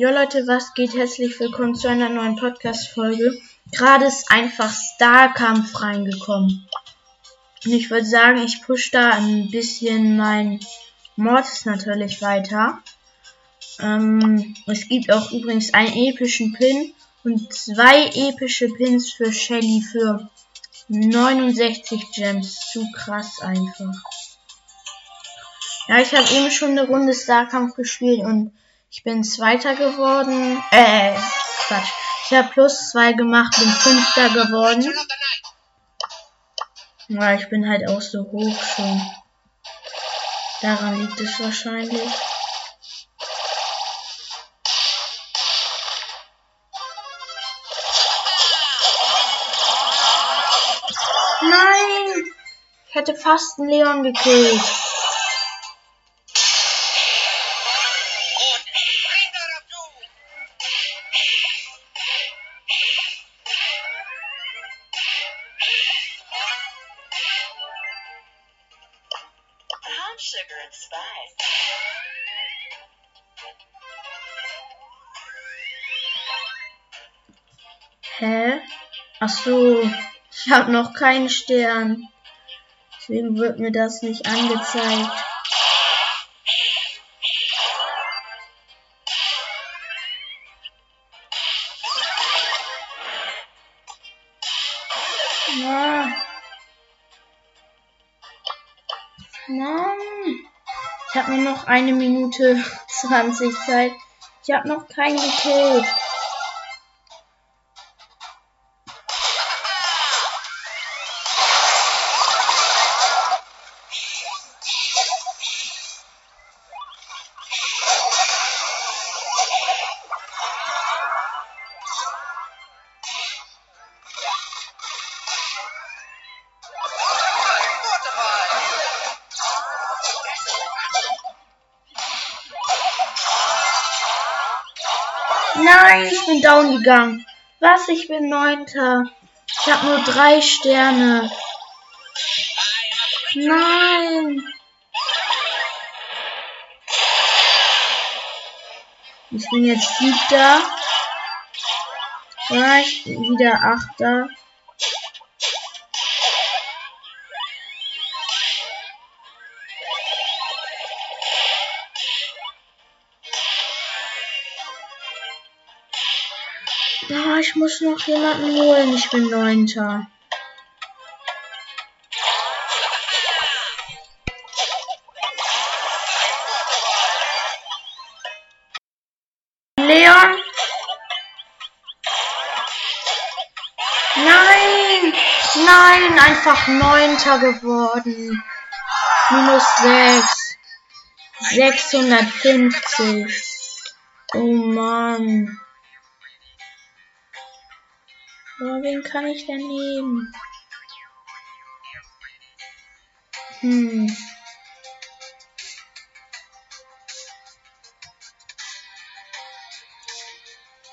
Jo Leute, was geht? Herzlich willkommen zu einer neuen Podcast-Folge. Gerade ist einfach Starkampf reingekommen. Und ich würde sagen, ich push da ein bisschen mein Mortis natürlich weiter. Ähm, es gibt auch übrigens einen epischen Pin und zwei epische Pins für Shelly für 69 Gems. Zu krass einfach. Ja, ich habe eben schon eine Runde Starkampf gespielt und ich bin Zweiter geworden. Äh, Quatsch. Ich habe plus zwei gemacht, bin Fünfter geworden. Ja, ich bin halt auch so hoch schon. Daran liegt es wahrscheinlich. Nein! Ich hätte fast einen Leon gekillt. Spice. Hä? Ach so, ich habe noch keinen Stern. Deswegen wird mir das nicht angezeigt. Mann. Ich habe nur noch eine Minute 20 Zeit. Ich habe noch keinen gekillt. Nein, ich bin down gegangen. Was? Ich bin neunter. Ich habe nur drei Sterne. Nein. Ich bin jetzt siebter. Ich bin wieder achter. Ja, ich muss noch jemanden holen. Ich bin neunter. Leon? Nein! Nein, einfach neunter geworden. Minus sechs. 650. Oh Mann. Aber wen kann ich denn nehmen? Hm.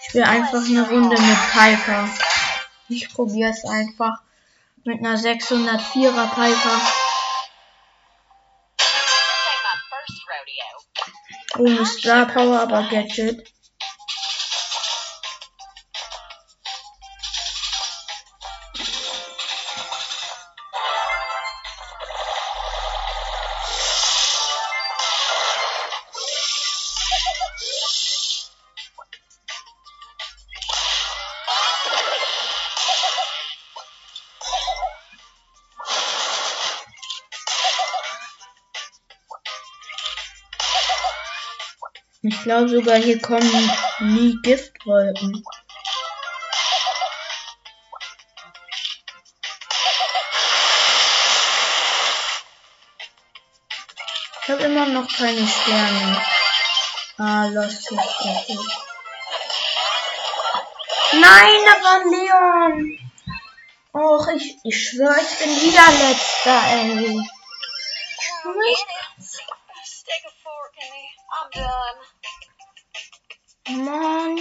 Ich will einfach eine Runde mit Piper. Ich probiere es einfach mit einer 604er Piper. Ohne Star Power, aber Gadget. Ich glaube sogar hier kommen nie Giftwolken. Ich habe immer noch keine Sterne. Ah, Lost ist Nein, da war Leon. Och, ich, ich schwöre, ich bin wieder letzter, ey. Oh mein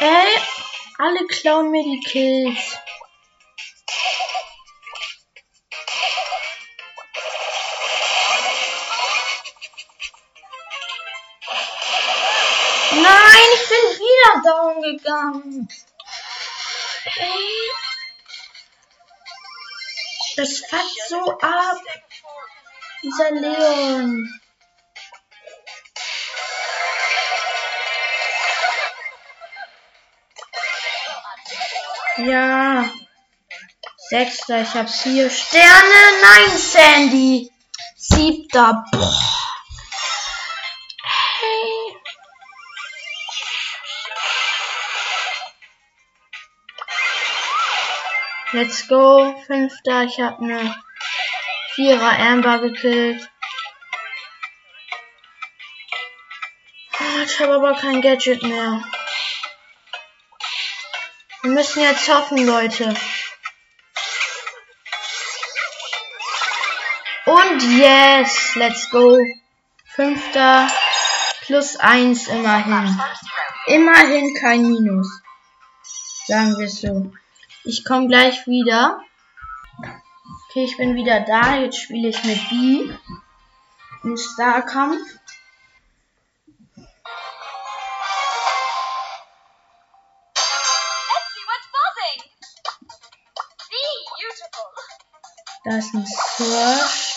Ey, alle klauen mir die Kills. Nein, ich bin wieder down gegangen. Ey. Das fuckt so ab. Dieser Leon. Ja. Sechster, ich hab vier Sterne. Nein, Sandy. Siebter. Boah. Hey. Let's go. Fünfter, ich hab ne Vierer Amber gekillt. Ah, Ich habe aber kein Gadget mehr. Wir müssen jetzt hoffen, Leute. Und yes, let's go. Fünfter plus eins immerhin. Immerhin kein Minus. Sagen wir so. Ich komme gleich wieder. Okay, ich bin wieder da. Jetzt spiele ich mit B. Im Starkampf. Da ist ein Search.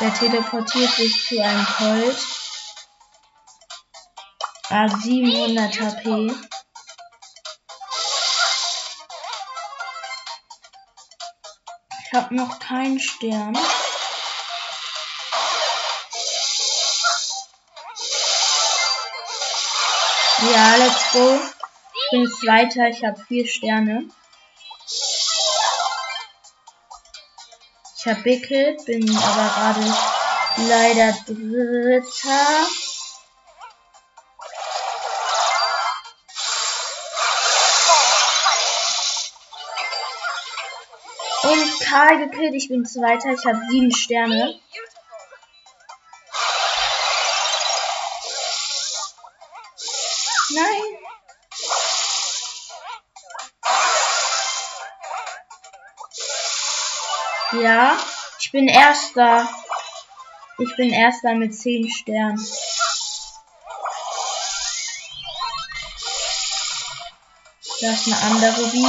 Der teleportiert sich zu einem Colt. Ah, 700 HP. Ich habe noch keinen Stern. Ja, let's go. Ich bin Zweiter, ich habe vier Sterne. Ich bin aber gerade leider Dritter. Und Karl gekillt, ich bin Zweiter, ich habe sieben Sterne. Ja, ich bin Erster. Ich bin Erster mit 10 Sternen. Da ist eine andere Bi.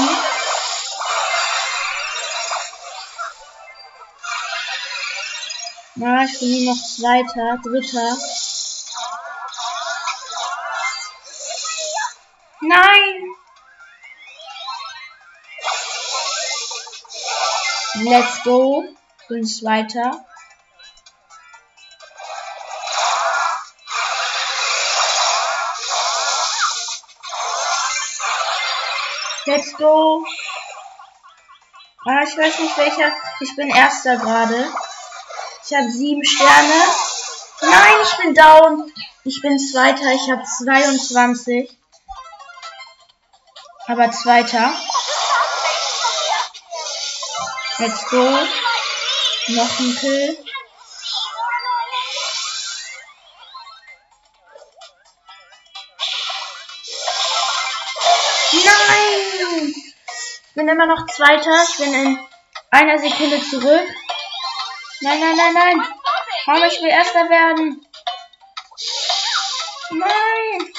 Na, ich bin nur noch Zweiter, Dritter. Nein! Let's go. Bin Zweiter. Let's go. Ah, ich weiß nicht welcher. Ich bin Erster gerade. Ich habe sieben Sterne. Nein, ich bin down. Ich bin Zweiter. Ich habe 22. Aber Zweiter. Let's go. Noch ein Kill. Nein! Ich bin immer noch Zweiter. Ich bin in einer Sekunde zurück. Nein, nein, nein, nein. Komm, ich will Erster werden. Nein!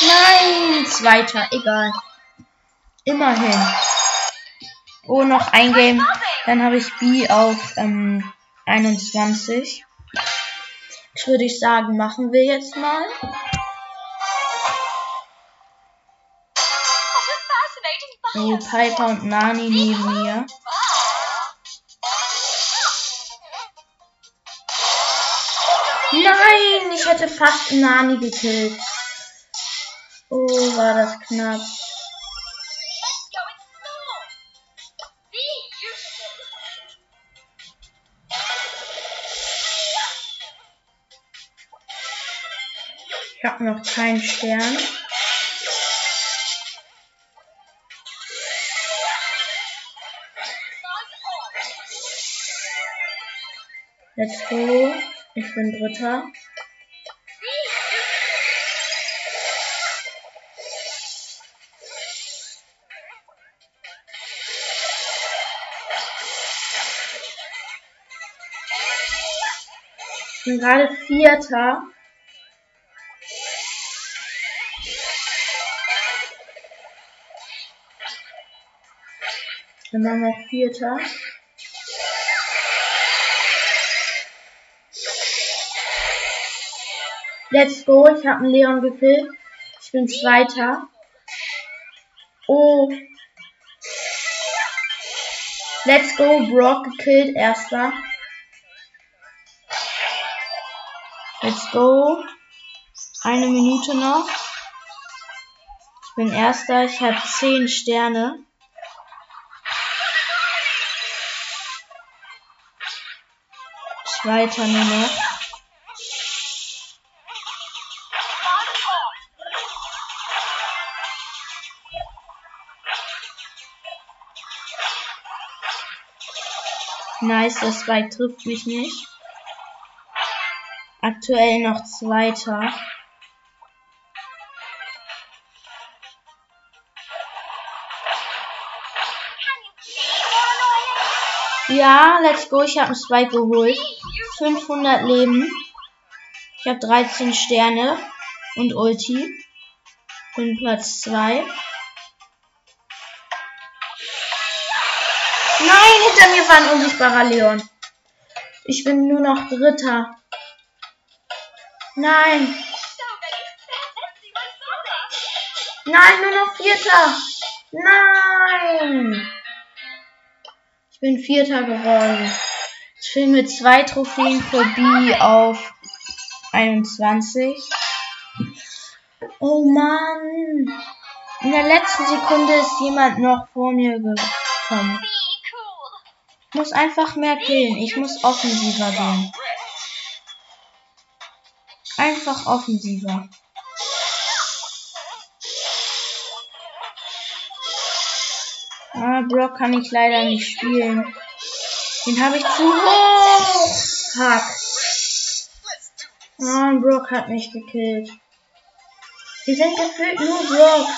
Nein! Zweiter, egal. Immerhin. Oh, noch ein Game. Dann habe ich B auf ähm, 21. Das würde ich sagen, machen wir jetzt mal. Oh. Piper und Nani neben mir. Nein, ich hätte fast Nani gekillt. Oh, war das knapp. Noch keinen Stern. Let's go. Ich bin Dritter. Ich bin gerade Vierter. Bin dann noch Vierter. Let's go, ich habe einen Leon gekillt. Ich bin Zweiter. Oh. Let's go, Brock gekillt, Erster. Let's go. Eine Minute noch. Ich bin Erster, ich habe 10 Sterne. Zweiter noch. Nice, das Spike trifft mich nicht. Aktuell noch Zweiter. Ja, let's go. Ich habe einen Spike geholt. 500 Leben. Ich habe 13 Sterne und Ulti. Bin Platz 2. Nein, hinter mir war ein unsichtbarer Leon. Ich bin nur noch Dritter. Nein. Nein, nur noch Vierter. Nein. Bin Vierter geworden. Ich bin mit zwei Trophäen für B auf 21. Oh Mann. In der letzten Sekunde ist jemand noch vor mir gekommen. Ich muss einfach mehr killen. Ich muss offensiver gehen. Einfach offensiver. Brock kann ich leider nicht spielen. Den habe ich zu hoch. Fuck. Ah, Brock hat mich gekillt. Wir sind gefühlt nur Brock.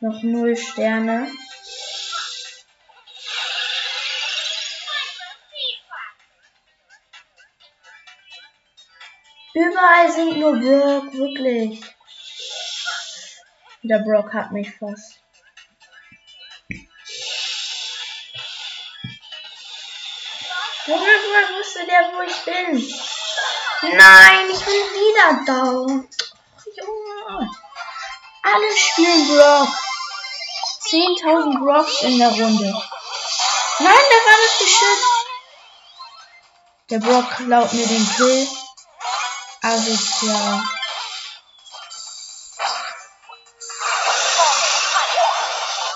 Noch null Sterne. Überall sind nur Brock, wirklich. Der Brock hat mich fast. Woher wusste der, wo ich bin? Nein, ich bin wieder down. Junge. Alle spielen Brock. 10.000 Brocks in der Runde. Nein, der war das geschützt. Der Brock klaut mir den Kill. Asozial.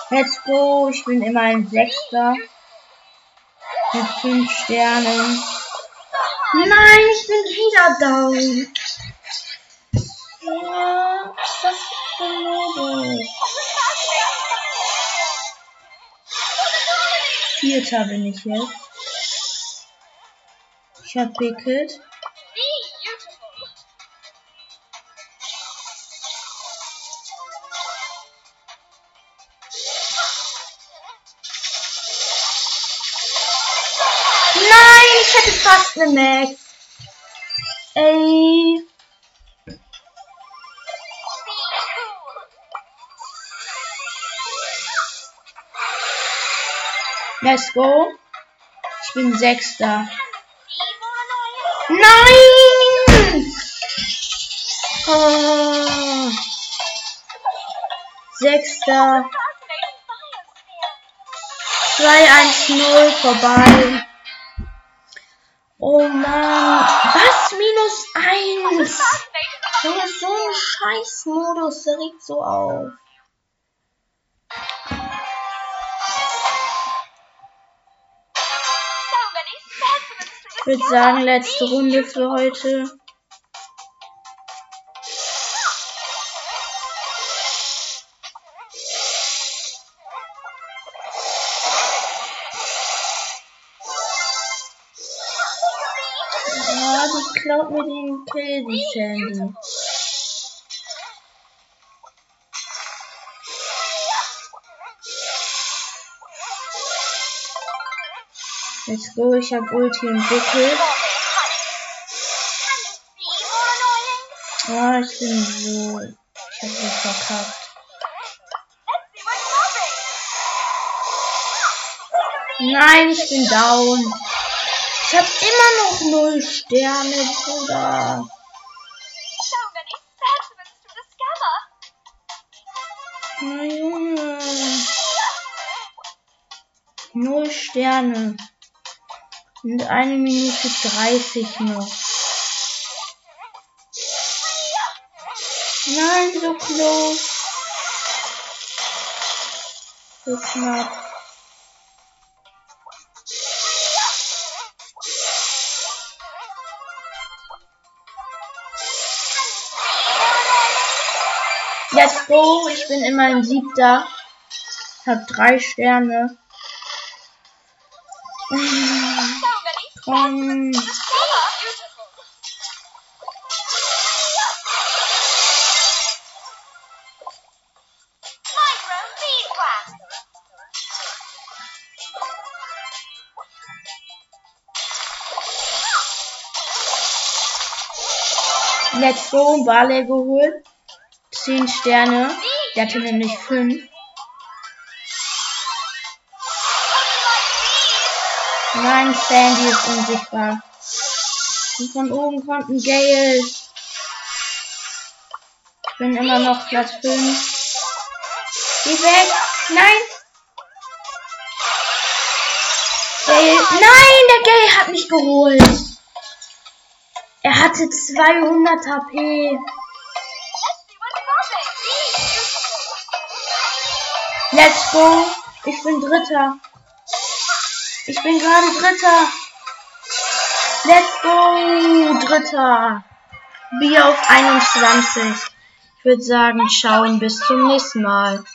Let's go. Ich bin immer ein Sechster. Mit 5 Sternen. Nein, ich bin wieder down. Ja, ist das ein Modus? Vierter bin ich jetzt. Ich hab Picket. Ich hätte fast eine Max. Ey. Let's go. Ich bin Sechster. Nein! Oh. Sechster. 2-1-0 vorbei. Oh Mann. Was? Minus 1? Das ist so ein Scheißmodus. Der regt so auf. würde sagen, letzte Runde für heute. Let's go, ich habe Ulti entwickelt. Ja, ich bin so. Ich hab so verkackt. Nein, ich bin down. Ich hab immer noch null Sterne, Bruder. Na Junge. Null Sterne. Und eine Minute 30 noch. Nein, so close. So knapp. Let's go. Ich bin immerhin siebter. Hab drei Sterne. Um, let's go. Barley geholt. Zehn Sterne. Der hatte nämlich fünf. Nein, Sandy ist unsichtbar. Und von oben kommt ein Gale. Ich bin immer noch Platz 5. Geh weg. Nein. Gale. Nein, der Gale hat mich geholt. Er hatte 200 HP. Let's go. Ich bin Dritter. Ich bin gerade Dritter. Let's go. Dritter. Bier auf 21. Ich würde sagen, schauen bis zum nächsten Mal.